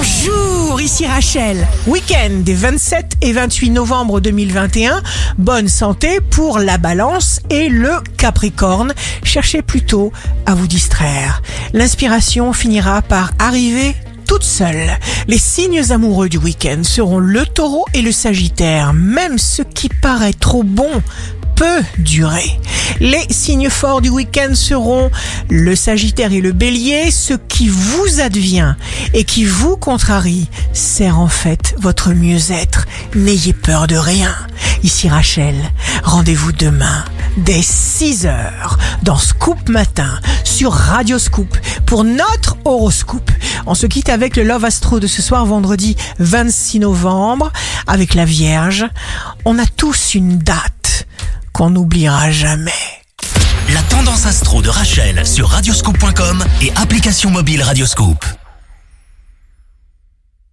Bonjour, ici Rachel. Week-end des 27 et 28 novembre 2021. Bonne santé pour la balance et le capricorne. Cherchez plutôt à vous distraire. L'inspiration finira par arriver toute seule. Les signes amoureux du week-end seront le taureau et le sagittaire. Même ce qui paraît trop bon peut durer. Les signes forts du week-end seront le Sagittaire et le Bélier. Ce qui vous advient et qui vous contrarie sert en fait votre mieux-être. N'ayez peur de rien. Ici Rachel, rendez-vous demain dès 6 heures dans Scoop Matin sur Radio Scoop pour notre horoscope. On se quitte avec le Love Astro de ce soir vendredi 26 novembre avec la Vierge. On a tous une date qu'on n'oubliera jamais. La tendance astro de Rachel sur radioscope.com et application mobile Radioscope.